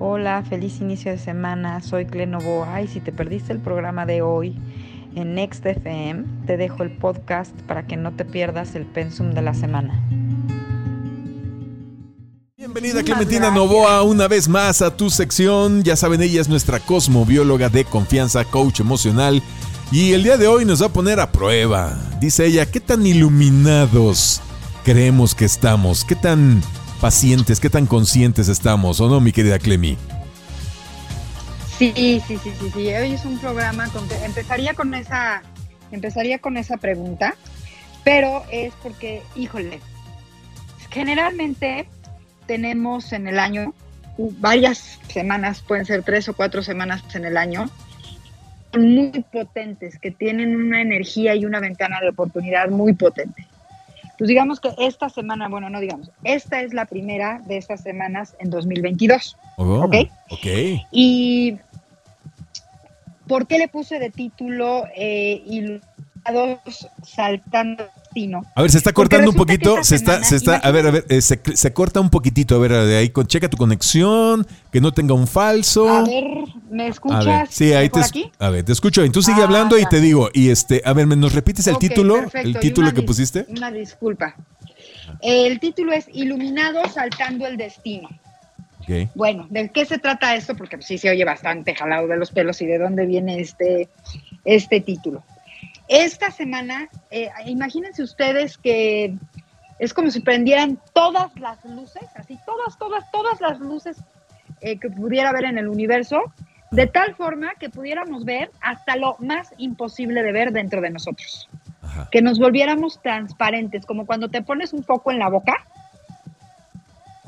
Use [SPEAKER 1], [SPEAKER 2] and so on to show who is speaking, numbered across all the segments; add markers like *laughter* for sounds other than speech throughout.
[SPEAKER 1] Hola, feliz inicio de semana. Soy Clenovoa y si te perdiste el programa de hoy en Next FM, te dejo el podcast para que no te pierdas el pensum de la semana.
[SPEAKER 2] Bienvenida Clementina Novoa una vez más a tu sección. Ya saben, ella es nuestra cosmobióloga de confianza, coach emocional. Y el día de hoy nos va a poner a prueba. Dice ella, ¿qué tan iluminados creemos que estamos? ¿Qué tan pacientes, qué tan conscientes estamos? ¿O no, mi querida Clemi?
[SPEAKER 3] Sí, sí, sí, sí, sí. Hoy es un programa con empezaría con esa, empezaría con esa pregunta, pero es porque, híjole, generalmente tenemos en el año varias semanas, pueden ser tres o cuatro semanas en el año, muy potentes, que tienen una energía y una ventana de oportunidad muy potente. Pues digamos que esta semana, bueno, no digamos, esta es la primera de estas semanas en 2022. ¿Ok?
[SPEAKER 2] Ok.
[SPEAKER 3] Y ¿por qué le puse de título eh, Iluminados Saltando
[SPEAKER 2] A ver, se está cortando un poquito, se está, se está, a ver, a ver, eh, se, se corta un poquitito, a ver, de ahí, con, checa tu conexión, que no tenga un falso.
[SPEAKER 3] A ver, ¿me
[SPEAKER 2] A
[SPEAKER 3] escuchas?
[SPEAKER 2] ver, sí, ahí te,
[SPEAKER 3] aquí?
[SPEAKER 2] a ver, te escucho. Y tú sigue
[SPEAKER 3] Ah,
[SPEAKER 2] hablando y te digo, y este, a ver, ¿me nos repites el título?
[SPEAKER 3] perfecto,
[SPEAKER 2] El título que pusiste.
[SPEAKER 3] Una disculpa. El título es Iluminados Saltando el Destino.
[SPEAKER 2] Ok.
[SPEAKER 3] Bueno, ¿de qué se trata esto? Porque sí se oye bastante jalado de los pelos y de dónde viene este, este título. Esta semana, eh, imagínense ustedes que es como si prendieran todas las luces, así, todas, todas, todas las luces eh, que pudiera haber en el universo, de tal forma que pudiéramos ver hasta lo más imposible de ver dentro de nosotros.
[SPEAKER 2] Ajá.
[SPEAKER 3] Que nos volviéramos transparentes, como cuando te pones un foco en la boca.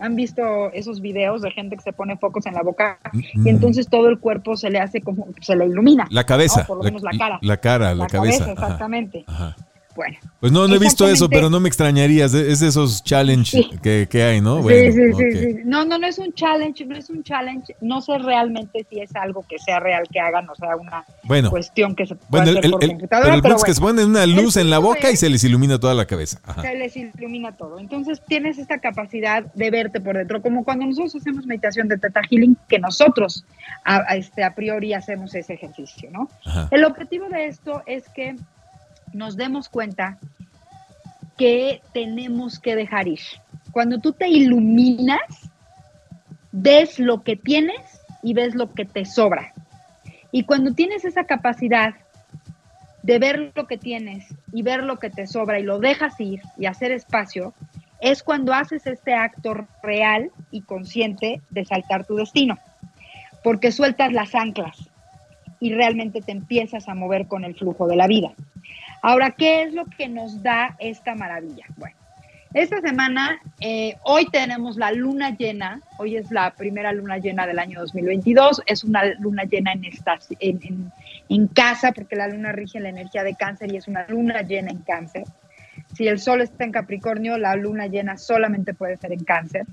[SPEAKER 3] ¿Han visto esos videos de gente que se pone focos en la boca y entonces todo el cuerpo se le hace como, se le ilumina?
[SPEAKER 2] La cabeza.
[SPEAKER 3] No, por lo menos la cara.
[SPEAKER 2] La cara, la,
[SPEAKER 3] La
[SPEAKER 2] cabeza.
[SPEAKER 3] cabeza,
[SPEAKER 2] ajá,
[SPEAKER 3] exactamente.
[SPEAKER 2] ajá.
[SPEAKER 3] Bueno,
[SPEAKER 2] Pues no, no he visto eso, pero no me extrañaría. Es de, es de esos challenge
[SPEAKER 3] Sí.
[SPEAKER 2] que, que hay, ¿no?
[SPEAKER 3] sí,
[SPEAKER 2] Bueno,
[SPEAKER 3] sí, sí,
[SPEAKER 2] ok.
[SPEAKER 3] sí. No, no, no es un challenge, no es un challenge. No sé realmente si es algo que sea real que hagan, o sea, una
[SPEAKER 2] Bueno,
[SPEAKER 3] cuestión que se pueda
[SPEAKER 2] bueno, el,
[SPEAKER 3] hacer
[SPEAKER 2] el,
[SPEAKER 3] por
[SPEAKER 2] el-
[SPEAKER 3] computadora.
[SPEAKER 2] pero el
[SPEAKER 3] pero
[SPEAKER 2] punto es que se ponen una luz en la boca y se les ilumina toda la cabeza. Ajá.
[SPEAKER 3] se les ilumina todo. Entonces tienes esta capacidad de verte por dentro, como cuando nosotros hacemos meditación de Teta Healing, que nosotros a, a este, a priori hacemos ese ejercicio, ¿no?
[SPEAKER 2] Ajá.
[SPEAKER 3] El objetivo de esto es que nos demos cuenta que tenemos que dejar ir. Cuando tú te iluminas, ves lo que tienes y ves lo que te sobra. Y cuando tienes esa capacidad de ver lo que tienes y ver lo que te sobra y lo dejas ir y hacer espacio, es cuando haces este acto real y consciente de saltar tu destino. Porque sueltas las anclas y realmente te empiezas a mover con el flujo de la vida. Ahora, ¿qué es lo que nos da esta maravilla? Bueno, esta semana, eh, hoy tenemos la luna llena, hoy es la primera luna llena del año 2022, es una luna llena en, esta, en, casa, porque la luna rige la energía de cáncer y es una luna llena en cáncer. Si el sol está en Capricornio, la luna llena solamente puede ser en cáncer.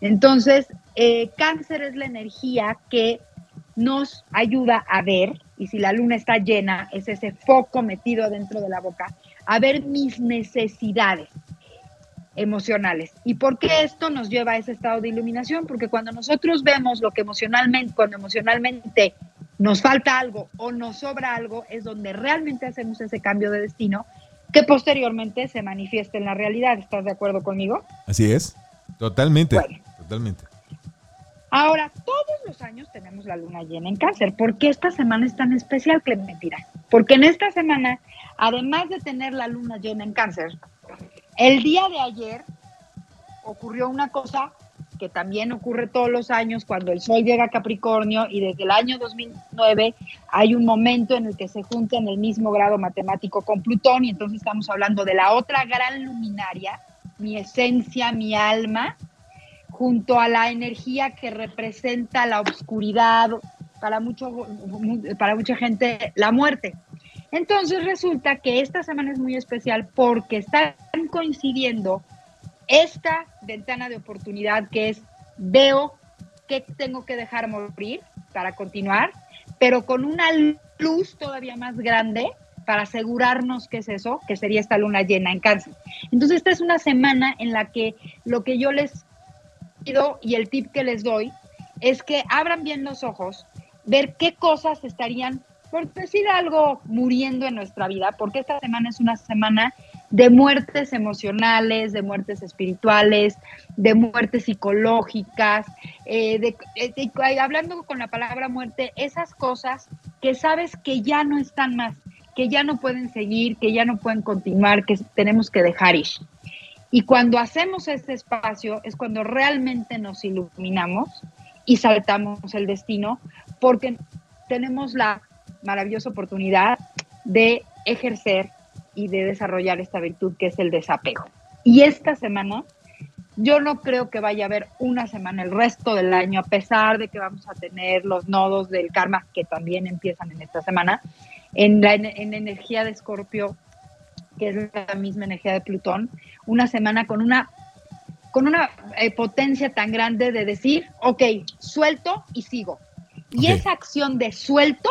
[SPEAKER 3] Entonces, eh, cáncer es la energía que nos ayuda a ver, y si la luna está llena, es ese foco metido dentro de la boca, a ver mis necesidades emocionales. ¿Y por qué esto nos lleva a ese estado de iluminación? Porque cuando nosotros vemos lo que emocionalmente, cuando emocionalmente nos falta algo o nos sobra algo, es donde realmente hacemos ese cambio de destino que posteriormente se manifiesta en la realidad. ¿Estás de acuerdo conmigo?
[SPEAKER 2] Así es. Totalmente.
[SPEAKER 3] Bueno.
[SPEAKER 2] Totalmente.
[SPEAKER 3] Ahora, todos los años tenemos la luna llena en cáncer. ¿Por qué esta semana es tan especial, Clementina? Porque en esta semana, además de tener la luna llena en cáncer, el día de ayer ocurrió una cosa que también ocurre todos los años cuando el Sol llega a Capricornio y desde el año 2009 hay un momento en el que se junta en el mismo grado matemático con Plutón y entonces estamos hablando de la otra gran luminaria, mi esencia, mi alma, junto a la energía que representa la oscuridad, para, mucho, para mucha gente la muerte. Entonces resulta que esta semana es muy especial porque están coincidiendo esta ventana de oportunidad que es veo que tengo que dejar morir para continuar, pero con una luz todavía más grande para asegurarnos que es eso, que sería esta luna llena en cáncer. Entonces esta es una semana en la que lo que yo les y el tip que les doy es que abran bien los ojos, ver qué cosas estarían, por decir algo, muriendo en nuestra vida, porque esta semana es una semana de muertes emocionales, de muertes espirituales, de muertes psicológicas, eh, de, hablando con la palabra muerte, esas cosas que sabes que ya no están más, que ya no pueden seguir, que ya no pueden continuar, que tenemos que dejar ir. Y cuando hacemos este espacio es cuando realmente nos iluminamos y saltamos el destino, porque tenemos la maravillosa oportunidad de ejercer y de desarrollar esta virtud que es el desapego. Y esta semana, yo no creo que vaya a haber una semana el resto del año, a pesar de que vamos a tener los nodos del karma que también empiezan en esta semana, en la en energía de Escorpio, que es la misma energía de Plutón, una semana con una con una eh, potencia tan grande de decir, ok, suelto y sigo. Y esa acción de suelto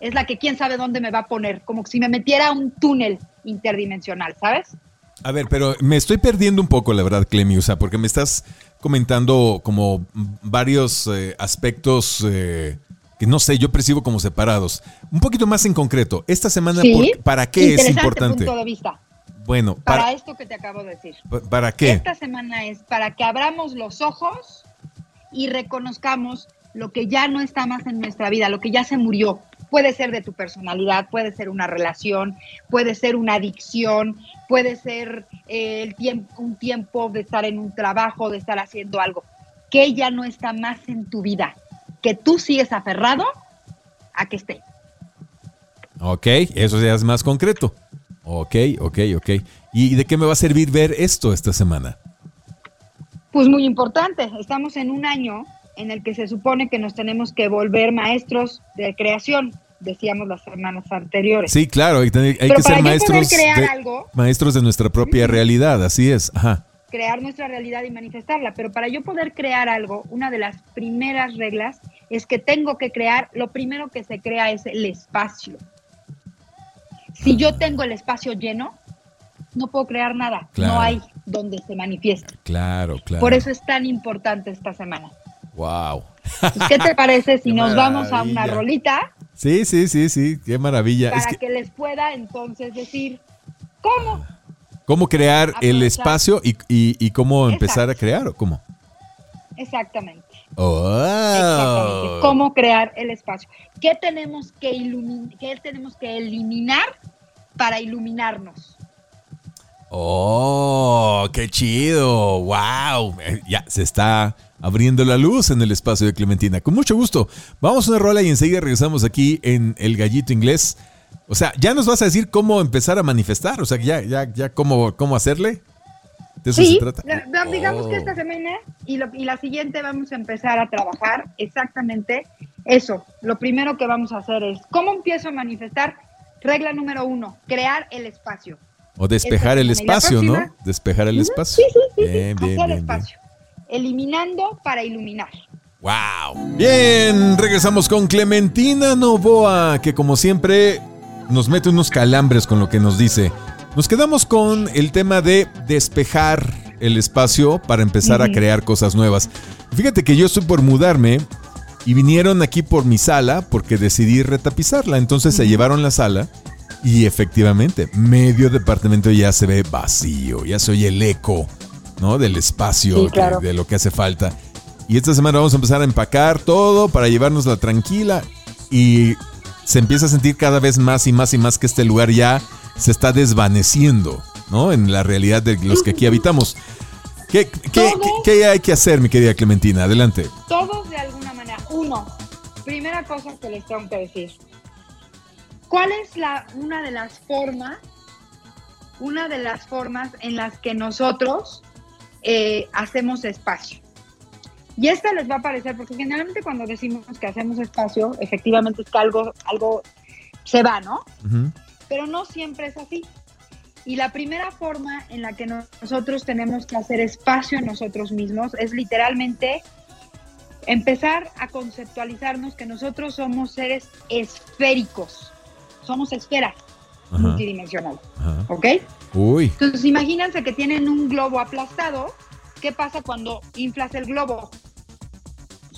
[SPEAKER 3] es la que quién sabe dónde me va a poner, como si me metiera a un túnel interdimensional, ¿sabes?
[SPEAKER 2] A ver, pero me estoy perdiendo un poco, la verdad, Clemiusa, porque me estás comentando como varios eh, aspectos eh, que no sé, yo percibo como separados. Un poquito más en concreto, esta semana, ¿para qué es importante?
[SPEAKER 3] Punto de vista.
[SPEAKER 2] Bueno,
[SPEAKER 3] para, para, esto que te acabo de decir.
[SPEAKER 2] ¿Para qué?
[SPEAKER 3] Esta semana es para que abramos los ojos y reconozcamos lo que ya no está más en nuestra vida, lo que ya se murió, Puede ser de tu personalidad, puede ser una relación, puede ser una adicción, puede ser eh, el tiempo, un tiempo de estar en un trabajo, de estar haciendo algo, que ya no está más en tu vida, que tú sigues aferrado a que esté.
[SPEAKER 2] Ok, eso ya es más concreto. Ok, ok, ok. ¿Y de qué me va a servir ver esto esta semana?
[SPEAKER 3] Pues muy importante. Estamos en un año en el que se supone que nos tenemos que volver maestros de creación, decíamos las semanas anteriores.
[SPEAKER 2] Sí, claro, hay, que ser maestros de, maestros de nuestra propia realidad, así es.
[SPEAKER 3] Crear nuestra realidad y manifestarla, pero para yo poder crear algo, una de las primeras reglas es que tengo que crear, lo primero que se crea es el espacio. Si yo tengo el espacio lleno, no puedo crear nada, no hay donde se manifieste.
[SPEAKER 2] Claro, claro.
[SPEAKER 3] Por eso es tan importante esta semana.
[SPEAKER 2] Wow.
[SPEAKER 3] Pues, ¿Qué te parece si *laughs* nos vamos a una rolita?
[SPEAKER 2] Sí, sí, sí, sí, qué maravilla.
[SPEAKER 3] Para que... les pueda entonces decir cómo.
[SPEAKER 2] ¿Cómo crear el espacio y, cómo empezar a crear o cómo?
[SPEAKER 3] Exactamente. Exactamente. ¿Cómo crear el espacio? ¿Qué tenemos que, ¿Qué tenemos que eliminar para iluminarnos?
[SPEAKER 2] Oh, qué chido. Wow. Eh, ya se está abriendo la luz en el espacio de Clementina. Con mucho gusto. Vamos a una rola y enseguida regresamos aquí en El Gallito Inglés. O sea, ya nos vas a decir cómo empezar a manifestar, o sea, ya, ya, ya cómo, cómo hacerle.
[SPEAKER 3] ¿De eso se trata? Digamos que esta oh. semana y, y la siguiente vamos a empezar a trabajar exactamente eso. Lo primero que vamos a hacer es, ¿cómo empiezo a manifestar? Regla número uno, crear el espacio.
[SPEAKER 2] O despejar el espacio, ¿no? Despejar el espacio.
[SPEAKER 3] Sí, sí, sí. Bien, bien, bien, espacio eliminando para iluminar.
[SPEAKER 2] ¡Wow! Bien, regresamos con Clementina Novoa, que como siempre nos mete unos calambres con lo que nos dice. Nos quedamos con el tema de despejar el espacio para empezar a crear cosas nuevas. Fíjate que yo estoy por mudarme y vinieron aquí por mi sala porque decidí retapizarla. Entonces se llevaron la sala y efectivamente medio departamento ya se ve vacío, ya se oye el eco ¿no? Del espacio, de, lo que hace falta. Y esta semana vamos a empezar a empacar todo para llevárnosla tranquila y se empieza a sentir cada vez más y más y más que este lugar ya se está desvaneciendo, ¿no? En la realidad de los que aquí habitamos. ¿Qué, qué, hay que hacer, mi querida Clementina? Adelante.
[SPEAKER 3] Todos de alguna manera. Uno, primera cosa que les tengo que decir. ¿Cuál es la, una de las formas, una de las formas en las que nosotros eh, hacemos espacio. Y esta les va a parecer, porque generalmente cuando decimos que hacemos espacio, efectivamente es que algo, algo se va, ¿no? Pero no siempre es así. Y la primera forma en la que nosotros tenemos que hacer espacio en nosotros mismos es literalmente empezar a conceptualizarnos que nosotros somos seres esféricos, somos esferas multidimensionales, ¿ok? Entonces, imagínense que tienen un globo aplastado. ¿Qué pasa cuando inflas el globo?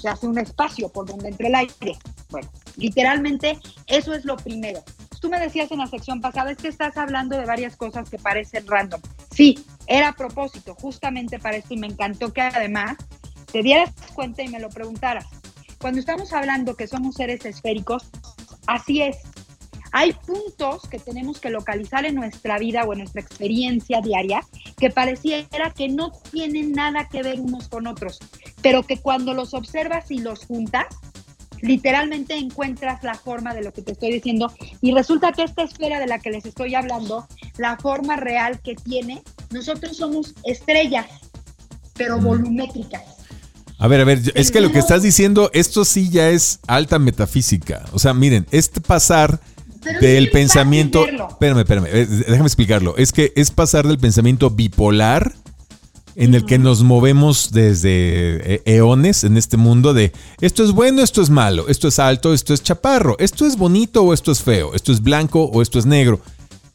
[SPEAKER 3] Se hace un espacio por donde entre el aire. Bueno, literalmente eso es lo primero. Tú me decías en la sección pasada, es que estás hablando de varias cosas que parecen random. Sí, era a propósito, justamente para esto, y me encantó que además te dieras cuenta y me lo preguntaras. Cuando estamos hablando que somos seres esféricos, así es. Hay puntos que tenemos que localizar en nuestra vida o en nuestra experiencia diaria que pareciera que no tienen nada que ver unos con otros, pero que cuando los observas y los juntas, literalmente encuentras la forma de lo que te estoy diciendo y resulta que esta esfera de la que les estoy hablando, la forma real que tiene, nosotros somos estrellas, pero volumétricas.
[SPEAKER 2] A ver, a ver, es que lo que estás diciendo, esto sí ya es alta metafísica. O sea, miren, este pasar del pensamiento... Espérame, espérame, eh, déjame explicarlo. Es que es pasar del pensamiento bipolar en el que nos movemos desde eh, eones en este mundo de esto es bueno, esto es malo, esto es alto, esto es chaparro, esto es bonito o esto es feo, esto es blanco o esto es negro.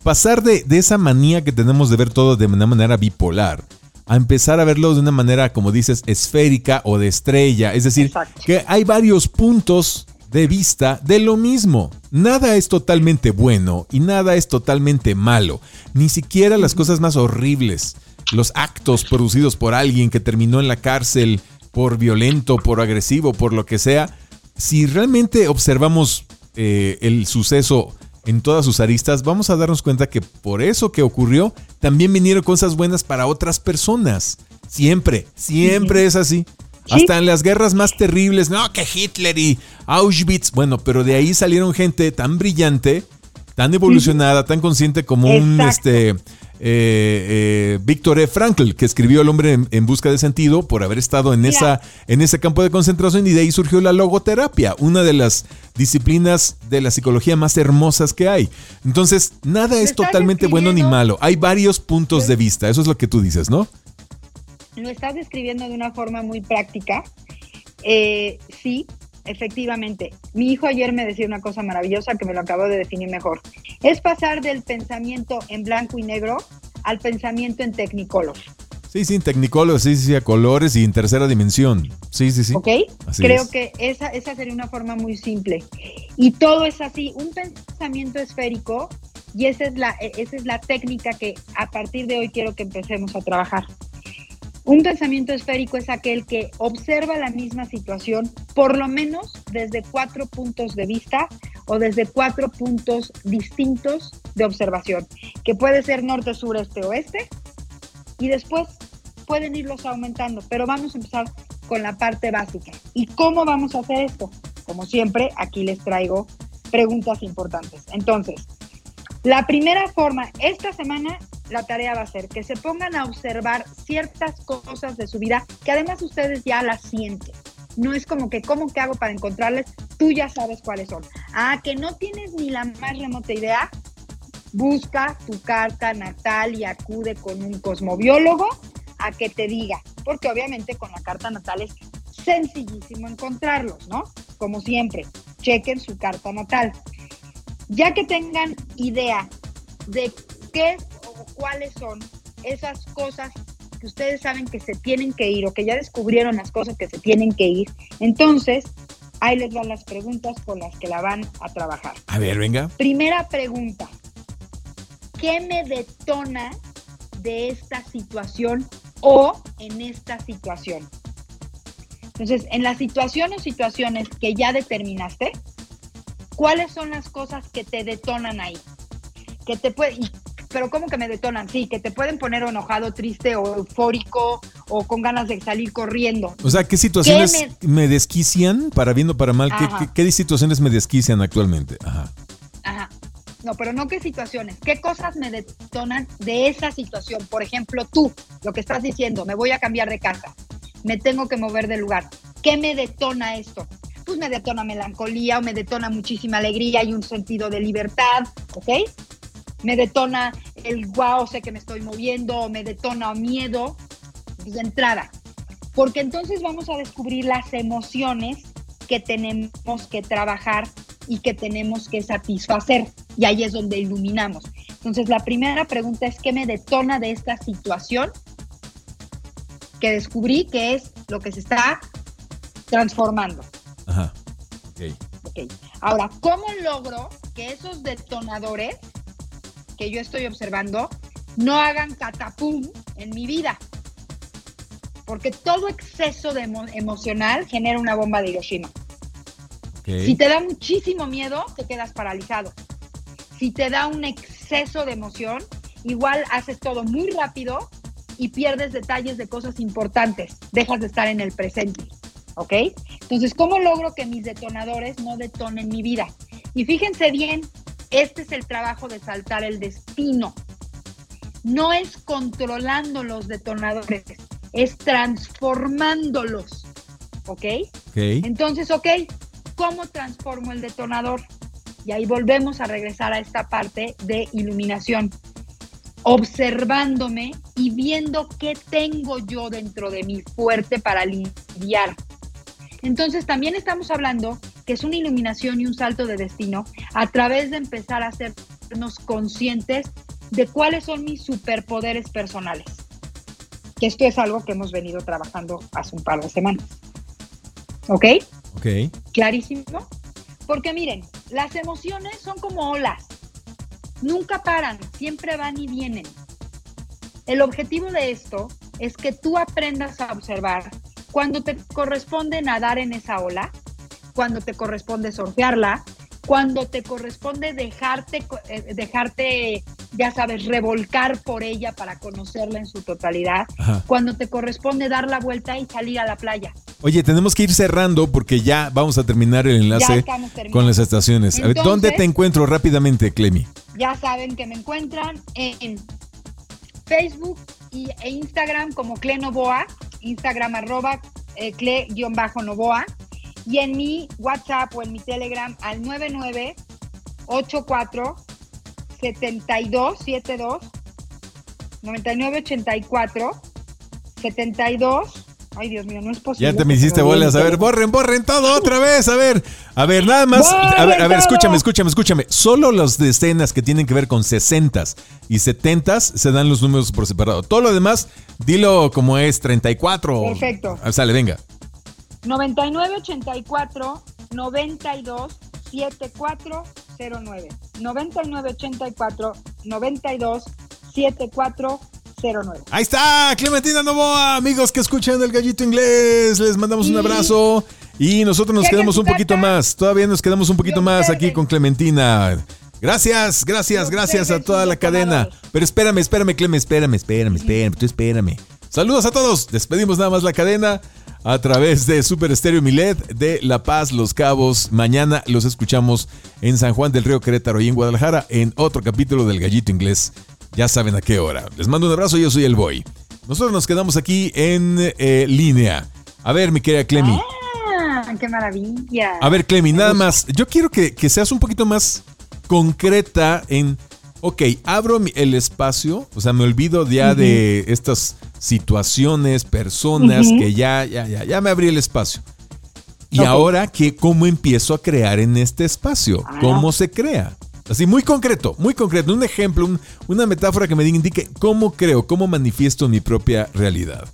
[SPEAKER 2] Pasar de, esa manía que tenemos de ver todo de una manera bipolar a empezar a verlo de una manera, como dices, esférica o de estrella. Es decir, que hay varios puntos de vista de lo mismo. Nada es totalmente bueno y nada es totalmente malo. Ni siquiera las cosas más horribles los actos producidos por alguien que terminó en la cárcel por violento, por agresivo, por lo que sea, si realmente observamos eh, el suceso en todas sus aristas, vamos a darnos cuenta que por eso que ocurrió, también vinieron cosas buenas para otras personas. Siempre, siempre es así. Hasta en las guerras más terribles, no, que Hitler y Auschwitz, bueno, pero de ahí salieron gente tan brillante, tan evolucionada, tan consciente como un este eh, eh, Víctor E. Frankl, que escribió El hombre en, busca de sentido por haber estado en, esa, en ese campo de concentración y de ahí surgió la logoterapia, una de las disciplinas de la psicología más hermosas que hay. Entonces, nada es totalmente bueno ni malo, hay varios puntos de vista, eso es lo que tú dices, ¿no?
[SPEAKER 3] Lo estás describiendo de una forma muy práctica. Eh, sí, efectivamente. Mi hijo ayer me decía una cosa maravillosa que me lo acabo de definir mejor. Es pasar del pensamiento en blanco y negro al pensamiento en Technicolor.
[SPEAKER 2] Sí, sí, en Technicolor, sí, sí, a colores y en tercera dimensión. Sí, sí, sí.
[SPEAKER 3] ¿Ok? Creo que esa, esa sería una forma muy simple. Y todo es así, un pensamiento esférico y esa es la, esa es la técnica que a partir de hoy quiero que empecemos a trabajar. Un pensamiento esférico es aquel que observa la misma situación por lo menos desde cuatro puntos de vista o desde cuatro puntos distintos de observación, que puede ser norte, sur, este, oeste, y después pueden irlos aumentando, pero vamos a empezar con la parte básica. ¿Y cómo vamos a hacer esto? Como siempre, aquí les traigo preguntas importantes. Entonces, la primera forma, esta semana la tarea va a ser que se pongan a observar ciertas cosas de su vida que además ustedes ya las sienten. No es como que, ¿cómo que hago para encontrarles? Tú ya sabes cuáles son. Ah, que no tienes ni la más remota idea. Busca tu carta natal y acude con un cosmobiólogo a que te diga, porque obviamente con la carta natal es sencillísimo encontrarlos, ¿no? Como siempre, chequen su carta natal. Ya que tengan idea de qué cuáles son esas cosas que ustedes saben que se tienen que ir o que ya descubrieron las cosas que se tienen que ir. Entonces, ahí les van las preguntas con las que la van a trabajar.
[SPEAKER 2] A ver, venga.
[SPEAKER 3] Primera pregunta. ¿Qué me detona de esta situación o en esta situación? Entonces, en la situación o situaciones que ya determinaste, ¿cuáles son las cosas que te detonan ahí? Que te puede, pero ¿cómo que me detonan? Sí, que te pueden poner enojado, triste o eufórico o con ganas de salir corriendo.
[SPEAKER 2] O sea, ¿qué situaciones me... desquician, para bien o para mal? ¿Qué, situaciones me desquician actualmente? Ajá.
[SPEAKER 3] Ajá. No, pero no qué situaciones, qué cosas me detonan de esa situación. Por ejemplo, tú, lo que estás diciendo, me voy a cambiar de casa, me tengo que mover de lugar. ¿Qué me detona esto? Pues me detona melancolía o me detona muchísima alegría y un sentido de libertad, ¿ok? me detona el wow, sé que me estoy moviendo, me detona miedo de entrada. Porque entonces vamos a descubrir las emociones que tenemos que trabajar y que tenemos que satisfacer. Y ahí es donde iluminamos. Entonces la primera pregunta es, ¿qué me detona de esta situación? Que descubrí que es lo que se está transformando.
[SPEAKER 2] Ajá.
[SPEAKER 3] Ok. Ahora, ¿cómo logro que esos detonadores que yo estoy observando no hagan catapum en mi vida? Porque todo exceso de emocional genera una bomba de Hiroshima. Si te da muchísimo miedo, te quedas paralizado. Si te da un exceso de emoción, igual haces todo muy rápido y pierdes detalles de cosas importantes. Dejas de estar en el presente. ¿Ok? Entonces, ¿cómo logro que mis detonadores no detonen mi vida? Y fíjense bien, este es el trabajo de saltar el destino. No es controlando los detonadores, es transformándolos. ¿Ok? Entonces, ok, ¿cómo transformo el detonador? Y ahí volvemos a regresar a esta parte de iluminación, observándome y viendo qué tengo yo dentro de mi fuerte para lidiar. Entonces también estamos hablando que es una iluminación y un salto de destino a través de empezar a hacernos conscientes de cuáles son mis superpoderes personales. Que esto es algo que hemos venido trabajando hace un par de semanas. ¿Ok?
[SPEAKER 2] Ok.
[SPEAKER 3] Clarísimo. Porque miren, las emociones son como olas. Nunca paran, siempre van y vienen. El objetivo de esto es que tú aprendas a observar cuando te corresponde nadar en esa ola, cuando te corresponde surfearla, cuando te corresponde dejarte, eh, dejarte, ya sabes, revolcar por ella para conocerla en su totalidad, cuando te corresponde dar la vuelta y salir a la playa.
[SPEAKER 2] Oye, tenemos que ir cerrando porque ya vamos a terminar el enlace con las estaciones. ¿Dónde te encuentro rápidamente, Clemi?
[SPEAKER 3] Ya saben que me encuentran en Facebook e Instagram como Clenoboa, Instagram arroba eh, cle-novoa y en mi WhatsApp o en mi Telegram al 9984 72 72 9984 72 Ay, Dios mío, no es posible.
[SPEAKER 2] Ya te me hiciste bolas. A ver, borren, borren todo otra vez. A ver, a ver, nada más. A ver, a ver, escúchame, escúchame, escúchame. Solo las decenas que tienen que ver con 60 y 70 se dan los números por separado. Todo lo demás, dilo como es 34.
[SPEAKER 3] Perfecto.
[SPEAKER 2] Ah, sale, venga.
[SPEAKER 3] 9984 92 7409. 9984 92 7409.
[SPEAKER 2] Ahí está, Clementina Novoa, amigos que escuchan el gallito inglés, les mandamos un abrazo y nosotros nos quedamos un poquito más, todavía nos quedamos un poquito más aquí con Clementina. Gracias, gracias, gracias a toda la cadena. Pero espérame, espérame, Clem, espérame, espérame, espérame, tú espérame. Saludos a todos, despedimos nada más la cadena a través de Super Estéreo Milet de La Paz, Los Cabos. Mañana los escuchamos en San Juan del Río Querétaro y en Guadalajara en otro capítulo del Gallito Inglés ya saben a qué hora. Les mando un abrazo, yo soy el Boy. Nosotros nos quedamos aquí en eh, línea. A ver, mi querida Clemi.
[SPEAKER 3] Ah, qué maravilla.
[SPEAKER 2] A ver, Clemi, nada más. Yo quiero que, seas un poquito más concreta en, ok, abro el espacio, o sea, me olvido ya de estas situaciones, personas que ya, ya, ya, ya me abrí el espacio. Y ahora, ¿qué, ¿cómo empiezo a crear en este espacio? Ah. ¿Cómo se crea? Así, muy concreto, muy concreto. Un ejemplo, una metáfora que me indique cómo creo, cómo manifiesto mi propia realidad.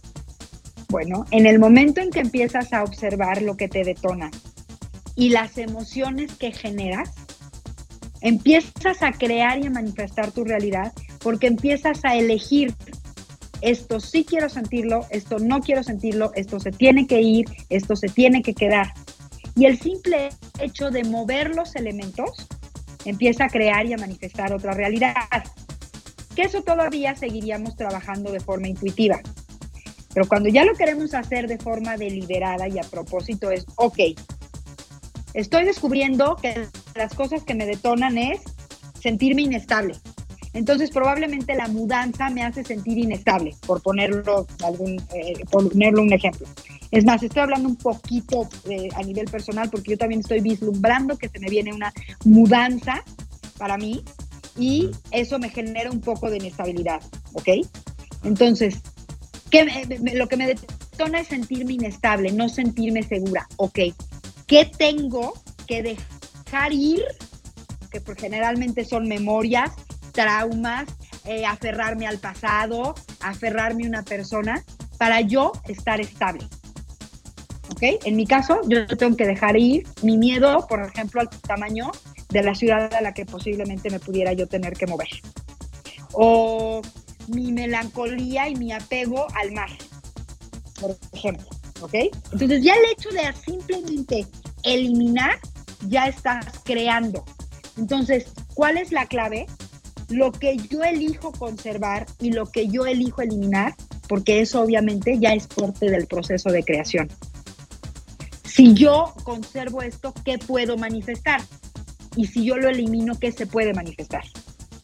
[SPEAKER 3] Bueno, en el momento en que empiezas a observar lo que te detona y las emociones que generas, empiezas a crear y a manifestar tu realidad porque empiezas a elegir esto sí quiero sentirlo, esto no quiero sentirlo, esto se tiene que ir, esto se tiene que quedar. Y el simple hecho de mover los elementos empieza a crear y a manifestar otra realidad. Que eso todavía seguiríamos trabajando de forma intuitiva. Pero cuando ya lo queremos hacer de forma deliberada y a propósito es, ok, estoy descubriendo que las cosas que me detonan es sentirme inestable. Entonces probablemente la mudanza me hace sentir inestable, por ponerlo, algún, eh, por ponerlo un ejemplo. Es más, estoy hablando un poquito eh, a nivel personal porque yo también estoy vislumbrando que se me viene una mudanza para mí y eso me genera un poco de inestabilidad, ¿ok? Entonces, lo que me detona es sentirme inestable, no sentirme segura, ¿ok? ¿Qué tengo que dejar ir? Que pues, generalmente son memorias, traumas, eh, aferrarme al pasado, aferrarme a una persona para yo estar estable. ¿Ok? En mi caso, yo tengo que dejar ir mi miedo, por ejemplo, al tamaño de la ciudad a la que posiblemente me pudiera yo tener que mover. O mi melancolía y mi apego al mar, por ejemplo. ¿Ok? Entonces ya el hecho de simplemente eliminar, ya estás creando. Entonces, ¿cuál es la clave? Lo que yo elijo conservar y lo que yo elijo eliminar, porque eso obviamente ya es parte del proceso de creación. Si yo conservo esto, ¿qué puedo manifestar? Y si yo lo elimino, ¿qué se puede manifestar?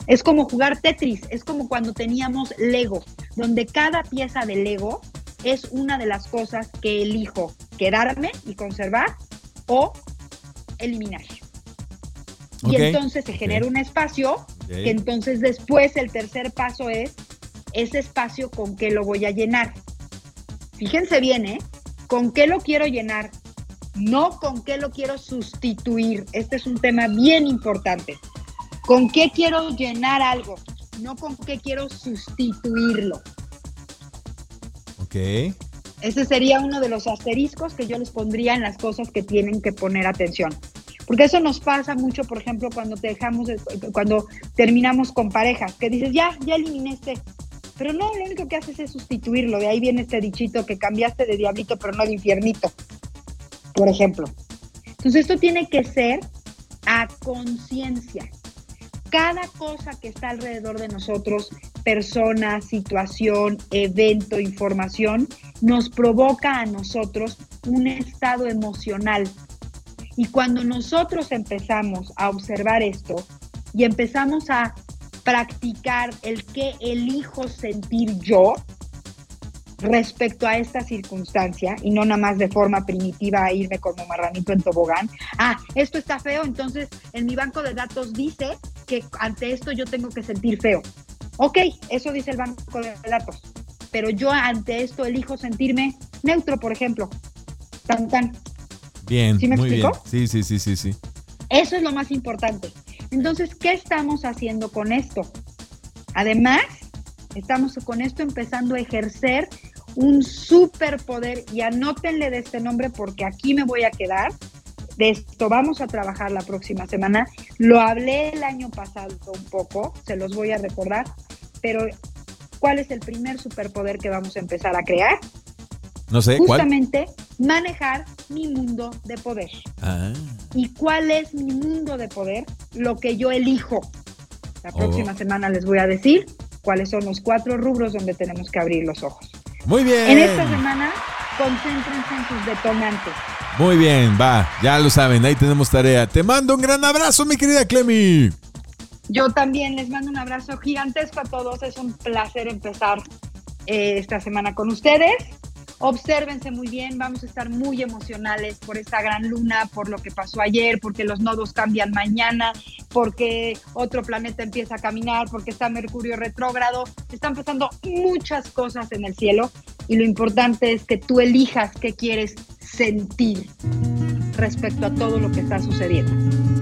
[SPEAKER 3] Es como jugar Tetris, es como cuando teníamos Lego, donde cada pieza de Lego es una de las cosas que elijo quedarme y conservar o eliminar. Y entonces se genera un espacio que entonces después el tercer paso es ese espacio con qué lo voy a llenar. Fíjense bien, ¿eh? ¿Con qué lo quiero llenar? No con qué lo quiero sustituir. Este es un tema bien importante. ¿Con qué quiero llenar algo? No con qué quiero sustituirlo.
[SPEAKER 2] Ok.
[SPEAKER 3] Ese sería uno de los asteriscos que yo les pondría en las cosas que tienen que poner atención. Porque eso nos pasa mucho, por ejemplo, cuando te dejamos, cuando terminamos con parejas, que dices, ya, ya eliminé este. Pero no, lo único que haces es sustituirlo. De ahí viene este dichito que cambiaste de diablito, pero no de infiernito, por ejemplo. Entonces, esto tiene que ser a conciencia. Cada cosa que está alrededor de nosotros, persona, situación, evento, información, nos provoca a nosotros un estado emocional y cuando nosotros empezamos a observar esto y empezamos a practicar el que elijo sentir yo respecto a esta circunstancia y no nada más de forma primitiva a irme como marranito en tobogán. Ah, esto está feo, entonces en mi banco de datos dice que ante esto yo tengo que sentir feo. Ok, eso dice el banco de datos, pero yo ante esto elijo sentirme neutro, por ejemplo. Tan, tan.
[SPEAKER 2] Bien, ¿Sí me muy bien. Sí, sí, sí, sí, sí.
[SPEAKER 3] Eso es lo más importante. Entonces, ¿qué estamos haciendo con esto? Además, estamos con esto empezando a ejercer un superpoder y anótenle de este nombre porque aquí me voy a quedar. De esto vamos a trabajar la próxima semana. Lo hablé el año pasado un poco, se los voy a recordar, pero ¿cuál es el primer superpoder que vamos a empezar a crear?
[SPEAKER 2] No sé,
[SPEAKER 3] Justamente manejar mi mundo de poder. Ah. ¿Y cuál es mi mundo de poder? Lo que yo elijo. La oh. próxima semana les voy a decir cuáles son los cuatro rubros donde tenemos que abrir los ojos.
[SPEAKER 2] Muy bien.
[SPEAKER 3] En esta semana, concéntrense en sus detonantes.
[SPEAKER 2] Muy bien, va, ya lo saben, ahí tenemos tarea. Te mando un gran abrazo, mi querida Clemi.
[SPEAKER 3] Yo también les mando un abrazo gigantesco a todos. Es un placer empezar eh, esta semana con ustedes. Obsérvense muy bien, vamos a estar muy emocionales por esta gran luna, por lo que pasó ayer, porque los nodos cambian mañana, porque otro planeta empieza a caminar, porque está Mercurio retrógrado. Están pasando muchas cosas en el cielo y lo importante es que tú elijas qué quieres sentir respecto a todo lo que está sucediendo.